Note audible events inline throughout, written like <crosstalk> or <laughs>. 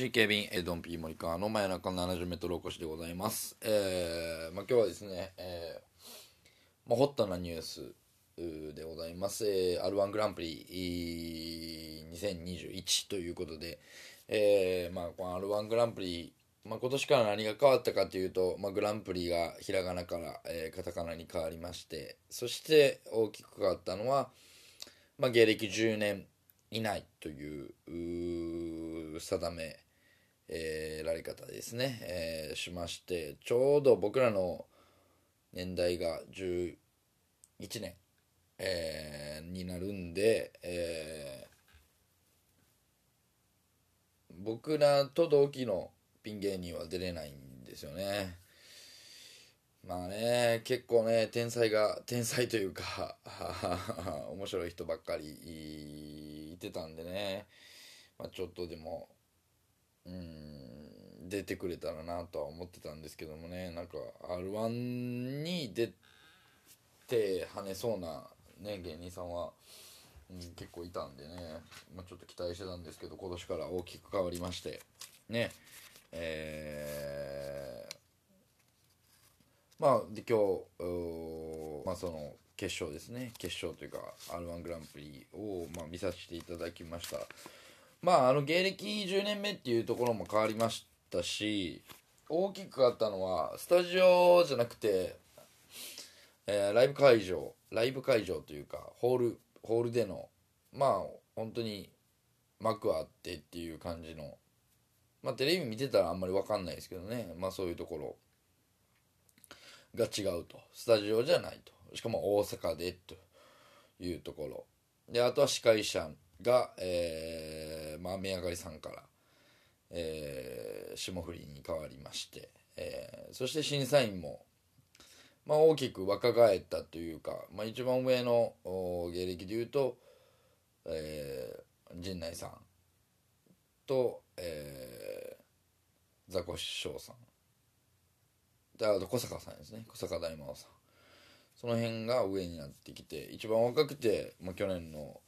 MC ケビン、エドンピー森川の真夜中の70メートルおこしでございます。えー、まあ、今日はですね、えー、まあ、ホットなニュースうでございます。えー、R1 グランプリいー2021ということで、えー、まあ、この R1 グランプリ、まあ、今年から何が変わったかというと、まあ、グランプリがひらがなから、えーカタカナに変わりまして、そして大きく変わったのは、まあ、芸歴10年以内というう定め、えーられ方ですね、えーしましてちょうど僕らの年代が11年、えーになるんで、えー僕らと同期のピン芸人は出れないんですよね。まあね結構ね天才が天才というか <laughs> 面白い人ばっかりいてたんでね、まあ、ちょっとでもうん出てくれたらなとは思ってたんですけどもね。なんか r 1に出て跳ねそうな、ね、芸人さんは、うん、結構いたんでね、まあ、ちょっと期待してたんですけど今年から大きく変わりまして。ね。えーまあで今日まあその決勝ですね。決勝というか r 1グランプリを、まあ、見させていただきました。まああの芸歴10年目っていうところも変わりましたし大きく変わったのはスタジオじゃなくて、えーライブ会場ライブ会場というかホールホールでのまあ本当に幕あってっていう感じのまあテレビ見てたらあんまり分かんないですけどね。まあそういうところ。が違うと。スタジオじゃないと。しかも大阪でというところ。であとは司会者が、えーまあ、上がりさんから、えー霜降りに変わりまして、えーそして審査員も、まあ、大きく若返ったというか、まあ、一番上の芸歴でいうと、えー陣内さんと、えーザコシショウさん。であと小坂さんですね。小坂大魔王さん。その辺が上になってきて一番若くて、まあ、去年の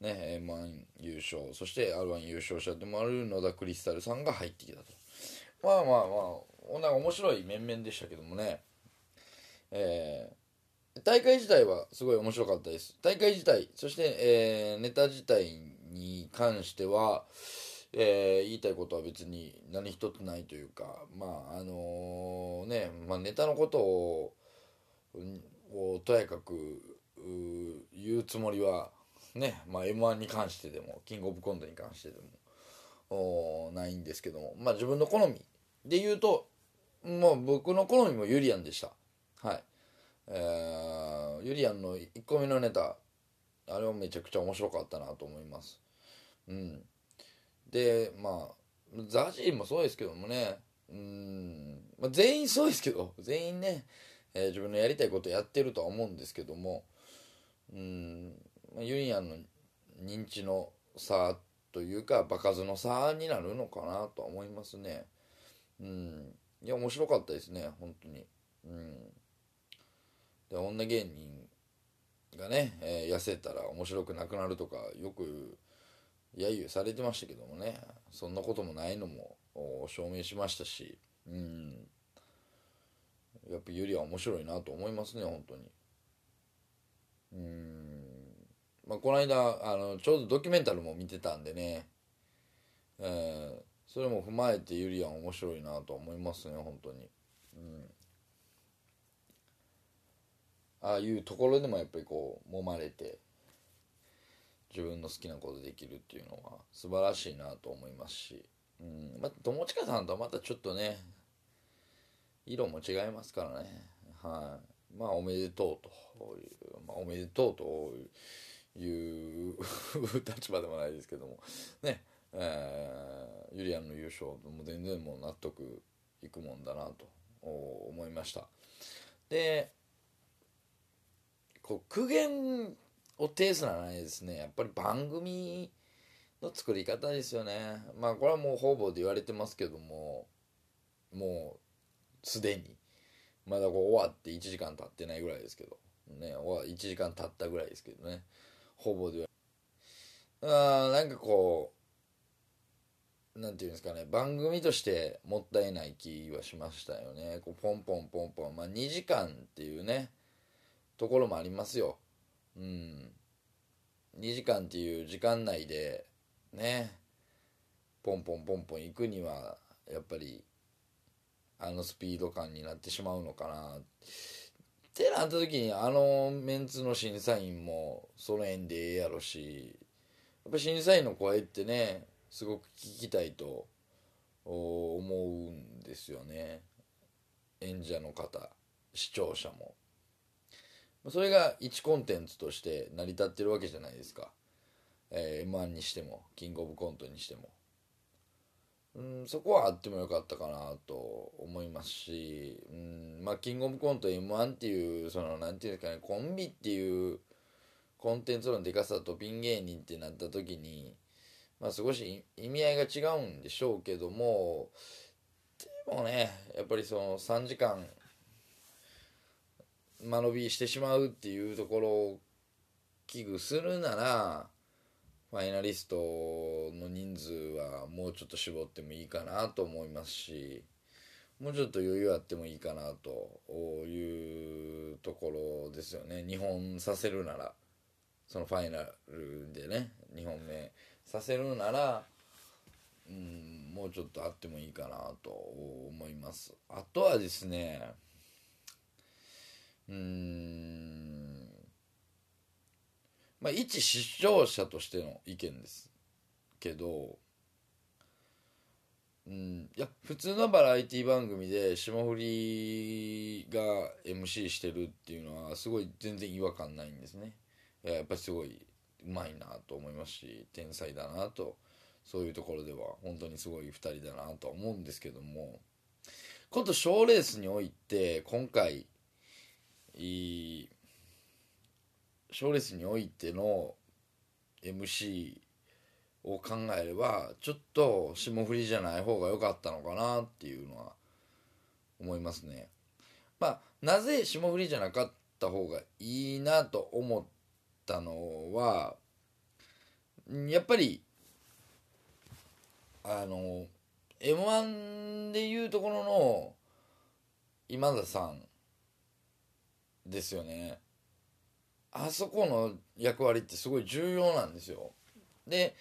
ね m 1優勝そして r 1優勝者でもある野田クリスタルさんが入ってきたと。まあまあまあなんか面白い面々でしたけどもね。えー大会自体はすごい面白かったです。大会自体そして、えーネタ自体に関しては、えー言いたいことは別に何一つないというかまああのね、まあ、ネタのことををとやかく言うつもりはね、まあ、m 1に関してでもキングオブコントに関してでもないんですけどもまあ自分の好みで言うともう僕の好みもユリアンでした。はい。えーユリアンの1個目のネタあれはめちゃくちゃ面白かったなと思います。うん。でまあザジーもそうですけどもねうん、まあ、全員そうですけど全員ね、えー自分のやりたいことやってるとは思うんですけどもうん、ユリアンの認知の差というか場数の差になるのかなとは思いますね。うん。いや面白かったですね本当に。うん。で女芸人がね、えー痩せたら面白くなくなるとかよく揶揄されてましたけどもね。そんなこともないのも証明しましたし。うん。やっぱユリは面白いなと思いますね本当に。うん。まあこの間あのちょうどドキュメンタルも見てたんでね、えーそれも踏まえてユリアン面白いなと思いますね本当に。うん。ああいうところでもやっぱりこう揉まれて自分の好きなことできるっていうのは素晴らしいなと思いますし、うん。まあ、友近さんとはまたちょっとね色も違いますからね。はい。まあおめでとうという、まあ、おめでとうといういう立場でもないですけども。ね。えー、ユリアンの優勝も全然もう納得いくもんだなと思いました。でこう苦言を呈すらないですね。やっぱり番組の作り方ですよね。まあこれはもう方々で言われてますけどももうすでに。まだこう終わって1時間経ってないぐらいですけど。ね1時間経ったぐらいですけどね。ほぼで。あなんかこうなんていうんですかね。番組としてもったいない気はしましたよね。こうポンポンポンポン。まあ2時間っていうねところもありますよ。うん。2時間っていう時間内でねポンポンポンポン行くにはやっぱりあのスピード感になってしまうのかな。ってなった時にあのメンツの審査員もその縁でええやろしやっぱ審査員の声ってねすごく聞きたいと思うんですよね。演者の方視聴者も。それが1コンテンツとして成り立ってるわけじゃないですか、えー、m 1にしてもキングオブコントにしても。うんそこはあってもよかったかなと思いますし、うんまあ、キングオブコント m 1っていうそのなんていうんですかねコンビっていうコンテンツのでかさとピン芸人ってなった時に、まあ、少し意味合いが違うんでしょうけどもでもねやっぱりその3時間間延びしてしまうっていうところを危惧するならファイナリストの人数はもうちょっと絞ってもいいかなと思いますしもうちょっと余裕あってもいいかなというところですよね。日本させるならそのファイナルでね2本目させるならうんもうちょっとあってもいいかなと思います。あとはですねうんまあ一視聴者としての意見ですけどうんいや普通のバラエティ番組で霜降りが MC してるっていうのはすごい全然違和感ないんですね。やっぱりすごいうまいなと思いますし天才だなとそういうところでは本当にすごい2人だなとは思うんですけども今度賞レースにおいて今回い賞レースにおいての MC を考えればちょっと霜降りじゃない方が良かったのかなっていうのは思いますね。まあなぜ霜降りじゃなかった方がいいなと思ったのはやっぱりあの m 1でいうところの今田さんですよねあそこの役割ってすごい重要なんですよ。で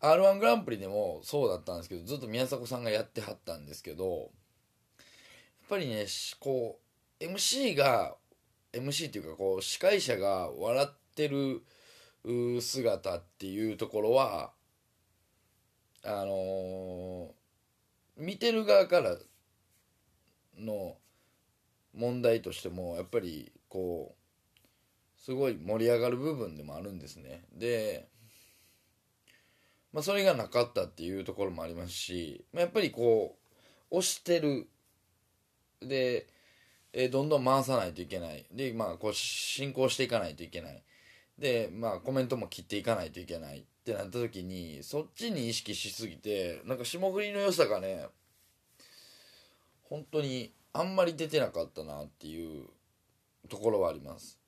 r 1グランプリでもそうだったんですけどずっと宮迫さんがやってはったんですけどやっぱりねこう MC が MC っていうかこう司会者が笑ってる姿っていうところはあのー、見てる側からの問題としてもやっぱりこうすごい盛り上がる部分でもあるんですね。で、まあ、それがなかったっていうところもありますし、まあ、やっぱりこう押してる。で、えどんどん回さないといけない。でまあこう進行していかないといけない。でまあコメントも切っていかないといけない。ってなった時にそっちに意識しすぎてなんか霜降りの良さがね本当にあんまり出てなかったなっていうところはあります。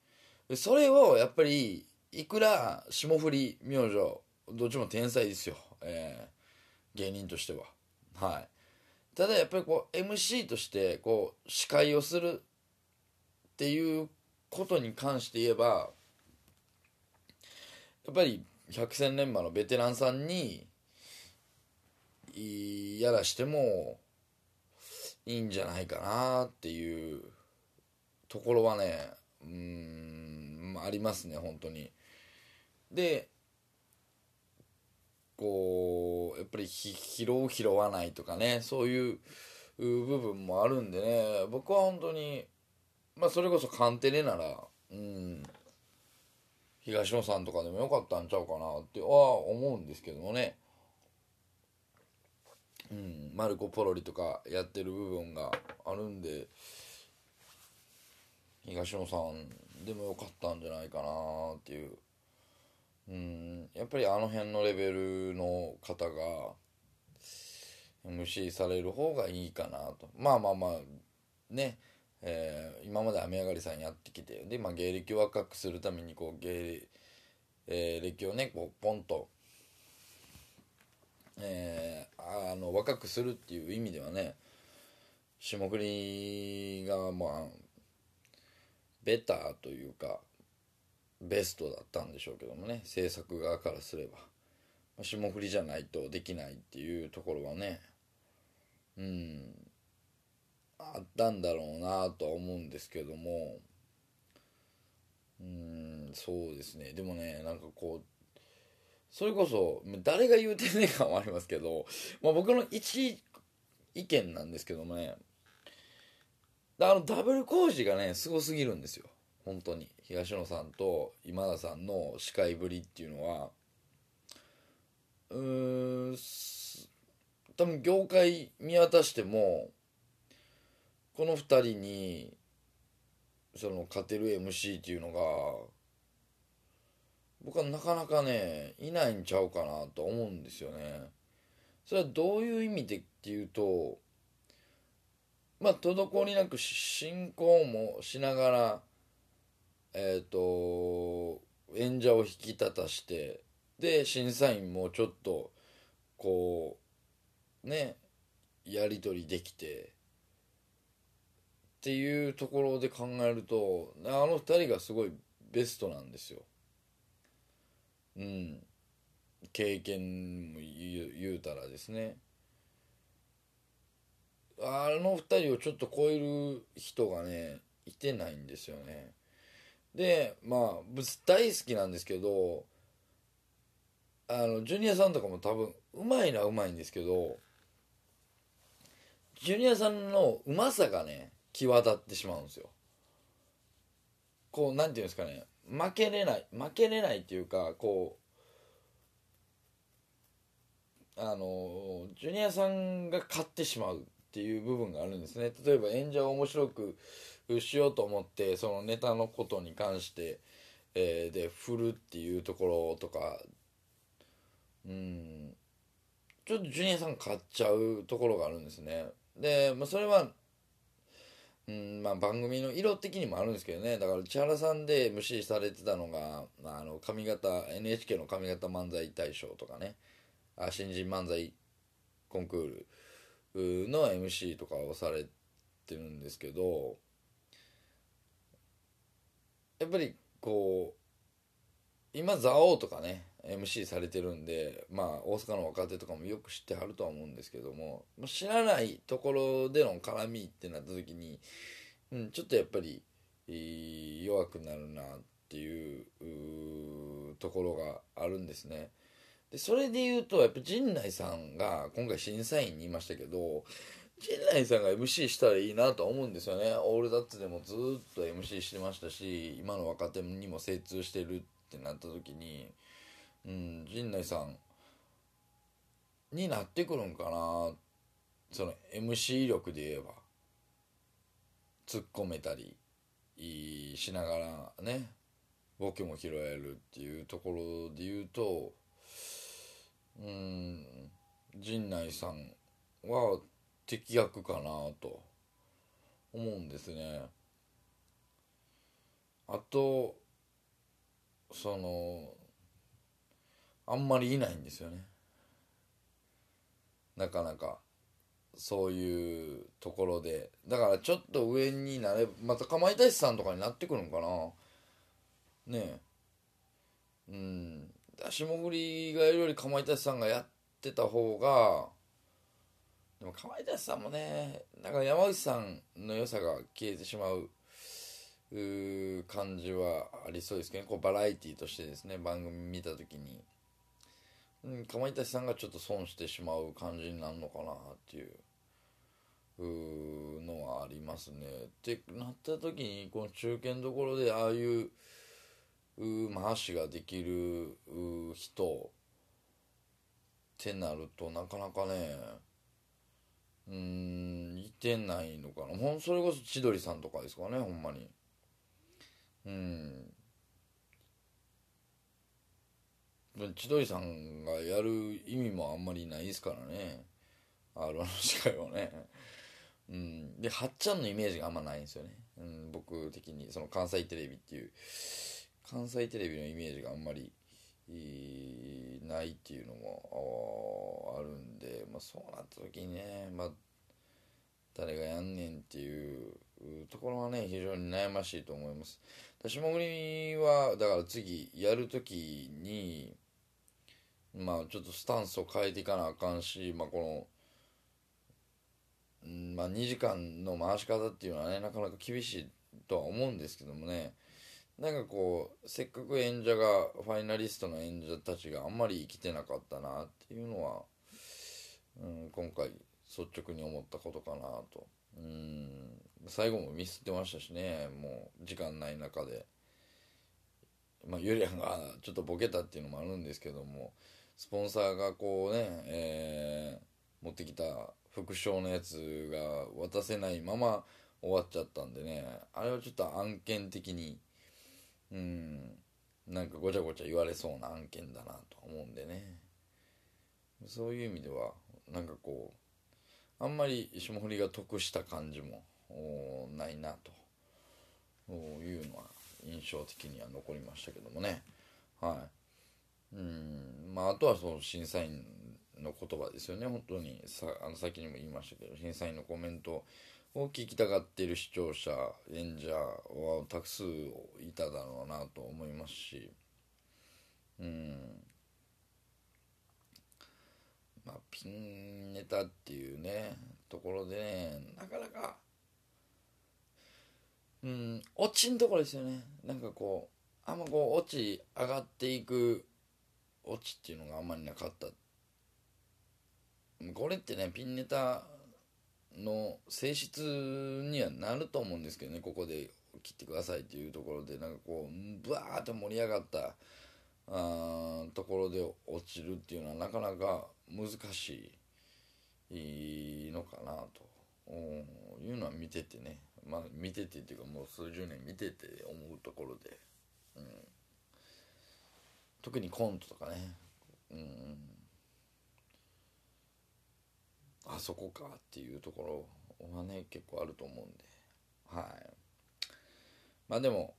それをやっぱりいくら霜降り明星どっちも天才ですよ、えー、芸人としては。はい。ただやっぱりこう MC としてこう司会をするっていうことに関して言えばやっぱり百戦錬磨のベテランさんにやらしてもいいんじゃないかなっていうところはねうん。ありますね本当に。でこうやっぱり拾う拾わないとかねそういう部分もあるんでね僕は本当にまあそれこそカンテレならうん東野さんとかでもよかったんちゃうかなっては思うんですけどもねうんマルコ・ポロリとかやってる部分があるんで東野さんでもよかったんじゃないかなっていう。うんやっぱりあの辺のレベルの方が MC される方がいいかなと。まあまあまあね。えー、今まで雨上がりさんやってきてで、まあ、芸歴を若くするためにこう芸、えー、歴をねこうポンと、えー、あの若くするっていう意味ではね霜降りがまあベターというかベストだったんでしょうけどもね。制作側からすれば、霜降りじゃないとできないっていうところはね。うん。あったんだろうなとは思うんですけども。うんそうですね。でもねなんかこうそれこそ誰が言うてんねんかもありますけど、まあ、僕の一意見なんですけどもね。あのダブル工事がねすごすぎるんですよ。本当に。東野さんと今田さんの司会ぶりっていうのは。うーん多分業界見渡してもこの2人にその勝てる MC っていうのが僕はなかなかねいないんちゃうかなと思うんですよね。それはどういう意味でっていうとまあ滞りなく進行もしながらえっ、ー、と演者を引き立たしてで審査員もちょっとこうねやり取りできてっていうところで考えるとあの2人がすごいベストなんですよ。うん。経験も言うたらですね。あの2人をちょっと超える人がねいてないんですよね。でまあ大好きなんですけどあのジュニアさんとかも多分うまいのはうまいんですけどジュニアさんのうまさがね際立ってしまうんですよ。こうなんていうんですかね負けれない負けれないっていうかこうあのジュニアさんが勝ってしまうっていう部分があるんですね。例えば演者を面白くしようと思ってそのネタのことに関して、えー、で振るっていうところとかうんちょっとジュニアさん勝っちゃうところがあるんですね。で、まあ、それはうんまあ、番組の色的にもあるんですけどね。だから千原さんで MC されてたのが、あ、の髪型 NHK の上方漫才大賞とかね。あ新人漫才コンクール。の MC とかをされてるんですけどやっぱりこう今蔵王とかね MC されてるんでまあ大阪の若手とかもよく知ってはるとは思うんですけども知らないところでの絡みってなった時に、うん、ちょっとやっぱり弱くなるなっていうところがあるんですね。でそれで言うとやっぱ陣内さんが今回審査員にいましたけど陣内さんが MC したらいいなと思うんですよね。オールダッツでもずっと MC してましたし今の若手にも精通してるってなった時にうん陣内さんになってくるんかな。その MC 力で言えば突っ込めたりしながらねボケも拾えるっていうところで言うとうん。陣内さんは適役かなと思うんですね。あとそのあんまりいないんですよね。なかなかそういうところで。だからちょっと上になれまたかまいたちさんとかになってくるんかな。ねえ。うん。霜降りがやるよりかまいたちさんがやってた方がでもかまいたちさんもねなんか山内さんの良さが消えてしまう感じはありそうですけど、ね、こうバラエティーとしてですね番組見た時にうん、かまいたちさんがちょっと損してしまう感じになるのかなっていううのはありますね。ってなった時にこの中堅どころでああいう回しができる人ってなるとなかなかねうんいてないのかな。ほんそれこそ千鳥さんとかですかねほんまに。うん。千鳥さんがやる意味もあんまりないですからね。R1 の司会はね。うん。ではっちゃんのイメージがあんまないんですよね、うん、僕的にその関西テレビっていう。関西テレビのイメージがあんまりないっていうのもあるんで、まあ、そうなった時にね、まあ、誰がやんねんっていうところはね非常に悩ましいと思います。霜降りはだから次やる時にまあちょっとスタンスを変えていかなあかんしまあこのまあ2時間の回し方っていうのはねなかなか厳しいとは思うんですけどもね。なんかこうせっかく演者がファイナリストの演者たちがあんまり生きてなかったなっていうのは、うん、今回率直に思ったことかなと。うん。最後もミスってましたしね。もう時間ない中で。まあゆりやんがちょっとボケたっていうのもあるんですけどもスポンサーがこうね、えー、持ってきた副賞のやつが渡せないまま終わっちゃったんでね。あれはちょっと案件的にうん。なんかごちゃごちゃ言われそうな案件だなと思うんでね。そういう意味ではなんかこうあんまり霜降りが得した感じもないなと。いうのは印象的には残りましたけどもね。はい。うん。まああとはその審査員の言葉ですよね。本当にさあの先にも言いましたけど審査員のコメントを聞きたがっている視聴者演者はたく数いただろうなと思いますしうん。まあピンネタっていうねところでねなかなかうん落ちんところですよね。なんかこうあんまこう落ち上がっていく落ちっていうのがあんまりなかった。これってねピンネタの性質にはなると思うんですけどねここで切ってくださいっていうところでなんかこうブワーッと盛り上がったあところで落ちるっていうのはなかなか難しいのかなというのは見ててね。まあ見ててっていうかもう数十年見てて思うところで、うん、特にコントとかね、うん。あそこかっていうところはね結構あると思うんで。はい。まあでも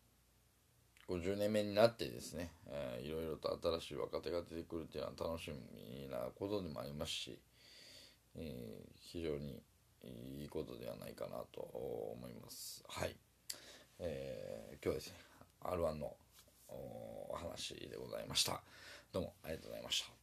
50年目になってですね、えー、いろいろと新しい若手が出てくるっていうのは楽しみなことでもありますし、えー、非常にいいことではないかなと思います。はい、えー、今日はですね R1 のお話でございました。どうもありがとうございました。